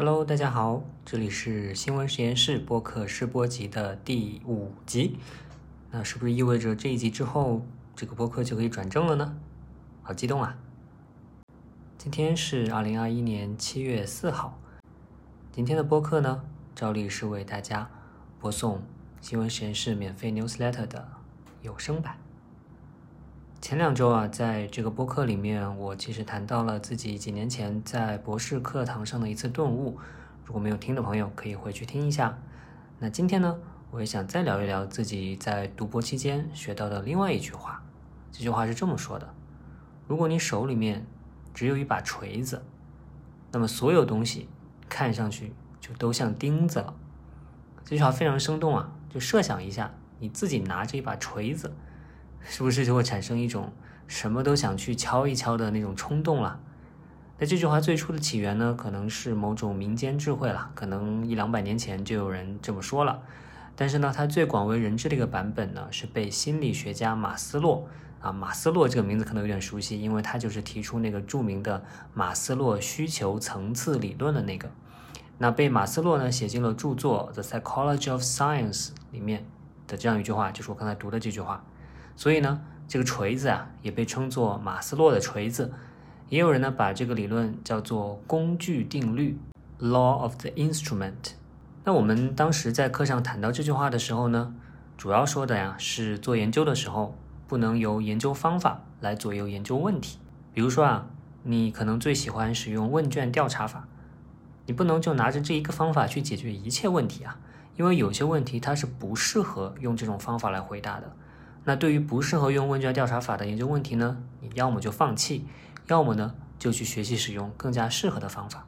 Hello，大家好，这里是新闻实验室播客试播集的第五集。那是不是意味着这一集之后，这个播客就可以转正了呢？好激动啊！今天是二零二一年七月四号。今天的播客呢，照例是为大家播送新闻实验室免费 newsletter 的有声版。前两周啊，在这个播客里面，我其实谈到了自己几年前在博士课堂上的一次顿悟。如果没有听的朋友，可以回去听一下。那今天呢，我也想再聊一聊自己在读博期间学到的另外一句话。这句话是这么说的：如果你手里面只有一把锤子，那么所有东西看上去就都像钉子了。这句话非常生动啊！就设想一下，你自己拿着一把锤子。是不是就会产生一种什么都想去敲一敲的那种冲动了？那这句话最初的起源呢，可能是某种民间智慧了，可能一两百年前就有人这么说了。但是呢，它最广为人知的一个版本呢，是被心理学家马斯洛啊，马斯洛这个名字可能有点熟悉，因为他就是提出那个著名的马斯洛需求层次理论的那个。那被马斯洛呢写进了著作《The Psychology of Science》里面的这样一句话，就是我刚才读的这句话。所以呢，这个锤子啊，也被称作马斯洛的锤子。也有人呢，把这个理论叫做工具定律 （Law of the Instrument）。那我们当时在课上谈到这句话的时候呢，主要说的呀，是做研究的时候，不能由研究方法来左右研究问题。比如说啊，你可能最喜欢使用问卷调查法，你不能就拿着这一个方法去解决一切问题啊，因为有些问题它是不适合用这种方法来回答的。那对于不适合用问卷调查法的研究问题呢，你要么就放弃，要么呢就去学习使用更加适合的方法。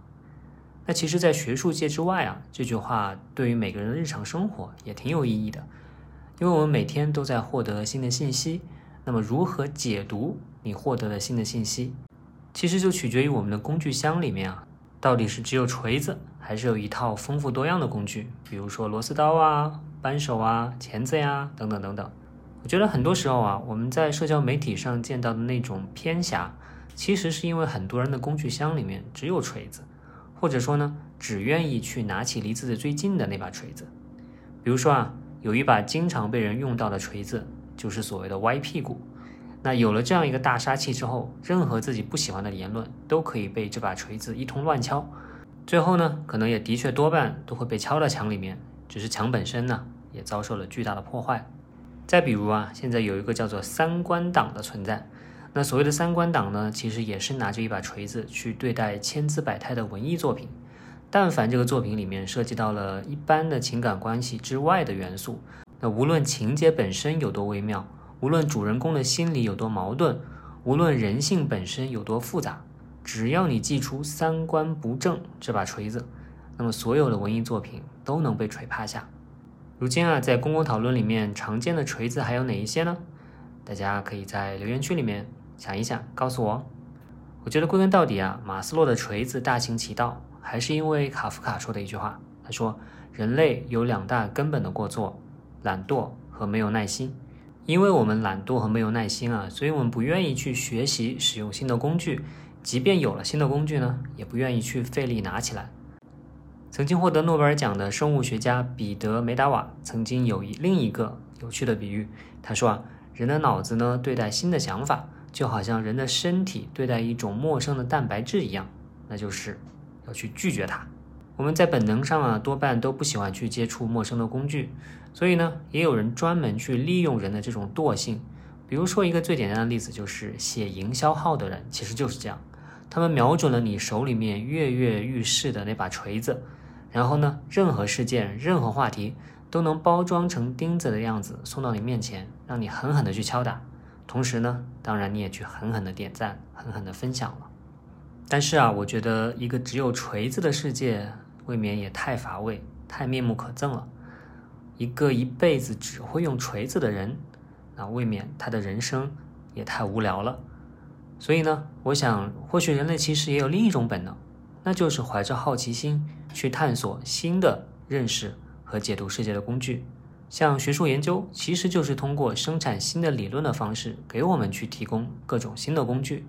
那其实，在学术界之外啊，这句话对于每个人的日常生活也挺有意义的，因为我们每天都在获得新的信息。那么，如何解读你获得的新的信息，其实就取决于我们的工具箱里面啊，到底是只有锤子，还是有一套丰富多样的工具，比如说螺丝刀啊、扳手啊、钳子呀等等等等。我觉得很多时候啊，我们在社交媒体上见到的那种偏狭，其实是因为很多人的工具箱里面只有锤子，或者说呢，只愿意去拿起离自己最近的那把锤子。比如说啊，有一把经常被人用到的锤子，就是所谓的歪屁股。那有了这样一个大杀器之后，任何自己不喜欢的言论都可以被这把锤子一通乱敲，最后呢，可能也的确多半都会被敲到墙里面，只是墙本身呢，也遭受了巨大的破坏。再比如啊，现在有一个叫做三观党的存在。那所谓的三观党呢，其实也是拿着一把锤子去对待千姿百态的文艺作品。但凡这个作品里面涉及到了一般的情感关系之外的元素，那无论情节本身有多微妙，无论主人公的心理有多矛盾，无论人性本身有多复杂，只要你祭出三观不正这把锤子，那么所有的文艺作品都能被锤趴下。如今啊，在公共讨论里面常见的锤子还有哪一些呢？大家可以在留言区里面想一想，告诉我。我觉得归根到底啊，马斯洛的锤子大行其道，还是因为卡夫卡说的一句话。他说，人类有两大根本的过错：懒惰和没有耐心。因为我们懒惰和没有耐心啊，所以我们不愿意去学习使用新的工具，即便有了新的工具呢，也不愿意去费力拿起来。曾经获得诺贝尔奖的生物学家彼得梅达瓦曾经有一另一个有趣的比喻，他说啊，人的脑子呢对待新的想法，就好像人的身体对待一种陌生的蛋白质一样，那就是要去拒绝它。我们在本能上啊多半都不喜欢去接触陌生的工具，所以呢，也有人专门去利用人的这种惰性。比如说一个最简单的例子，就是写营销号的人其实就是这样，他们瞄准了你手里面跃跃欲试的那把锤子。然后呢，任何事件、任何话题都能包装成钉子的样子送到你面前，让你狠狠的去敲打。同时呢，当然你也去狠狠的点赞、狠狠的分享了。但是啊，我觉得一个只有锤子的世界，未免也太乏味、太面目可憎了。一个一辈子只会用锤子的人，那未免他的人生也太无聊了。所以呢，我想，或许人类其实也有另一种本能。那就是怀着好奇心去探索新的认识和解读世界的工具，像学术研究，其实就是通过生产新的理论的方式，给我们去提供各种新的工具。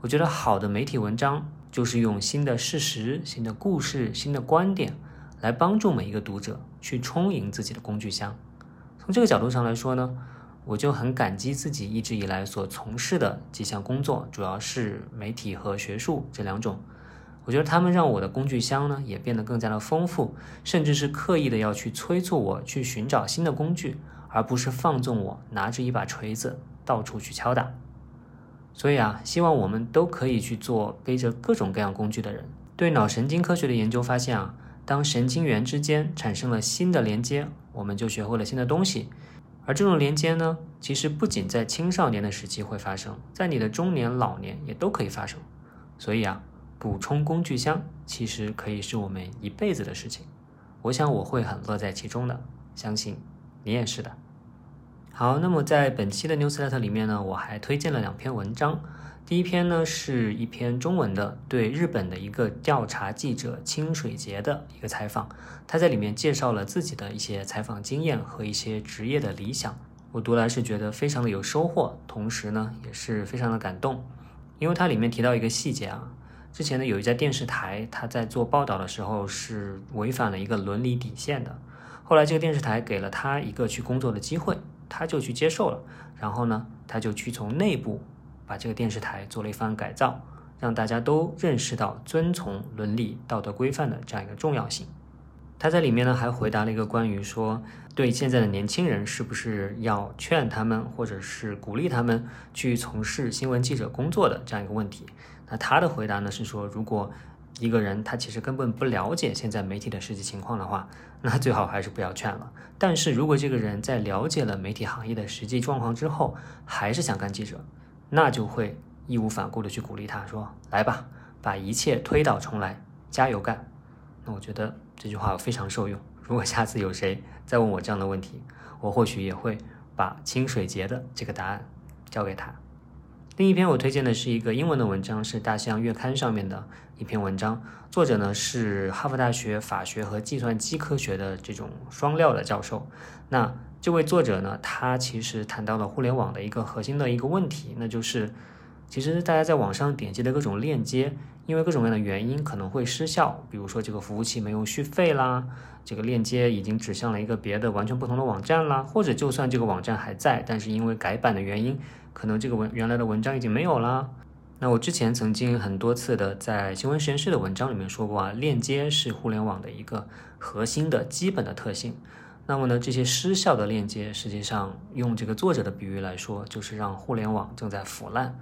我觉得好的媒体文章就是用新的事实、新的故事、新的观点来帮助每一个读者去充盈自己的工具箱。从这个角度上来说呢，我就很感激自己一直以来所从事的几项工作，主要是媒体和学术这两种。我觉得他们让我的工具箱呢也变得更加的丰富，甚至是刻意的要去催促我去寻找新的工具，而不是放纵我拿着一把锤子到处去敲打。所以啊，希望我们都可以去做背着各种各样工具的人。对脑神经科学的研究发现啊，当神经元之间产生了新的连接，我们就学会了新的东西。而这种连接呢，其实不仅在青少年的时期会发生，在你的中年、老年也都可以发生。所以啊。补充工具箱其实可以是我们一辈子的事情，我想我会很乐在其中的，相信你也是的。好，那么在本期的 newsletter 里面呢，我还推荐了两篇文章。第一篇呢是一篇中文的，对日本的一个调查记者清水节的一个采访，他在里面介绍了自己的一些采访经验和一些职业的理想。我读来是觉得非常的有收获，同时呢也是非常的感动，因为它里面提到一个细节啊。之前呢，有一家电视台，他在做报道的时候是违反了一个伦理底线的。后来这个电视台给了他一个去工作的机会，他就去接受了。然后呢，他就去从内部把这个电视台做了一番改造，让大家都认识到遵从伦理道德规范的这样一个重要性。他在里面呢还回答了一个关于说对现在的年轻人是不是要劝他们或者是鼓励他们去从事新闻记者工作的这样一个问题。那他的回答呢是说，如果一个人他其实根本不了解现在媒体的实际情况的话，那最好还是不要劝了。但是如果这个人在了解了媒体行业的实际状况之后，还是想干记者，那就会义无反顾的去鼓励他说：“来吧，把一切推倒重来，加油干。”那我觉得这句话非常受用。如果下次有谁再问我这样的问题，我或许也会把清水节的这个答案交给他。另一篇我推荐的是一个英文的文章，是《大西洋月刊》上面的一篇文章，作者呢是哈佛大学法学和计算机科学的这种双料的教授。那这位作者呢，他其实谈到了互联网的一个核心的一个问题，那就是其实大家在网上点击的各种链接，因为各种各样的原因可能会失效，比如说这个服务器没有续费啦，这个链接已经指向了一个别的完全不同的网站啦，或者就算这个网站还在，但是因为改版的原因。可能这个文原来的文章已经没有了。那我之前曾经很多次的在新闻实验室的文章里面说过啊，链接是互联网的一个核心的基本的特性。那么呢，这些失效的链接，实际上用这个作者的比喻来说，就是让互联网正在腐烂。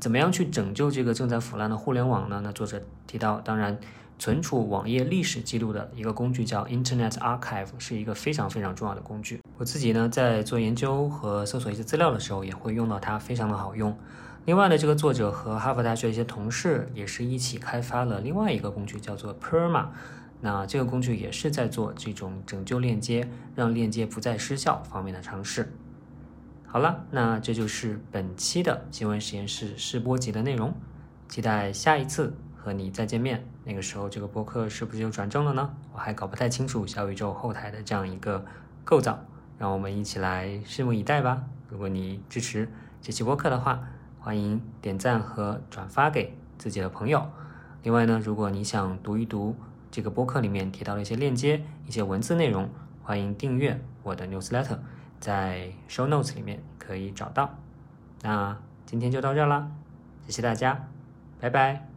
怎么样去拯救这个正在腐烂的互联网呢？那作者提到，当然。存储网页历史记录的一个工具叫 Internet Archive，是一个非常非常重要的工具。我自己呢，在做研究和搜索一些资料的时候，也会用到它，非常的好用。另外呢，这个作者和哈佛大学一些同事也是一起开发了另外一个工具，叫做 Perma。那这个工具也是在做这种拯救链接、让链接不再失效方面的尝试。好了，那这就是本期的新闻实验室试播集的内容，期待下一次。和你再见面，那个时候这个播客是不是就转正了呢？我还搞不太清楚小宇宙后台的这样一个构造，让我们一起来拭目以待吧。如果你支持这期播客的话，欢迎点赞和转发给自己的朋友。另外呢，如果你想读一读这个播客里面提到的一些链接、一些文字内容，欢迎订阅我的 newsletter，在 show notes 里面可以找到。那今天就到这啦，谢谢大家，拜拜。